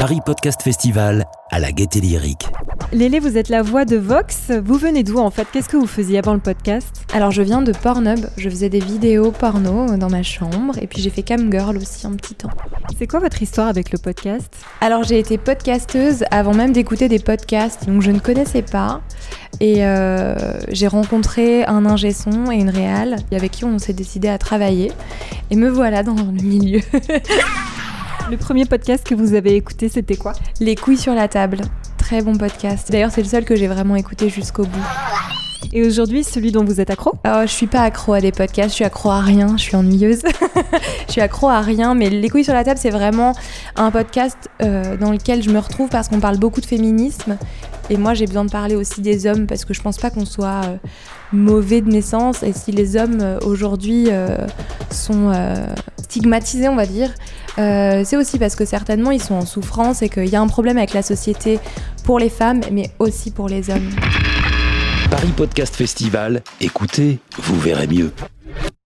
Paris Podcast Festival à la Gaîté Lyrique. Lélé, vous êtes la voix de Vox. Vous venez d'où en fait? Qu'est-ce que vous faisiez avant le podcast? Alors je viens de Pornhub. Je faisais des vidéos porno dans ma chambre et puis j'ai fait cam girl aussi un petit temps. C'est quoi votre histoire avec le podcast? Alors j'ai été podcasteuse avant même d'écouter des podcasts, donc je ne connaissais pas. Et euh, j'ai rencontré un ingé son et une réal avec qui on s'est décidé à travailler. Et me voilà dans le milieu. Le premier podcast que vous avez écouté, c'était quoi? Les couilles sur la table. Très bon podcast. D'ailleurs, c'est le seul que j'ai vraiment écouté jusqu'au bout. Et aujourd'hui, celui dont vous êtes accro? Oh, Je suis pas accro à des podcasts, je suis accro à rien, je suis ennuyeuse. je suis accro à rien, mais Les couilles sur la table, c'est vraiment un podcast euh, dans lequel je me retrouve parce qu'on parle beaucoup de féminisme. Et moi, j'ai besoin de parler aussi des hommes parce que je pense pas qu'on soit euh, mauvais de naissance. Et si les hommes euh, aujourd'hui sont stigmatisés, on va dire, c'est aussi parce que certainement ils sont en souffrance et qu'il y a un problème avec la société pour les femmes, mais aussi pour les hommes. Paris Podcast Festival, écoutez, vous verrez mieux.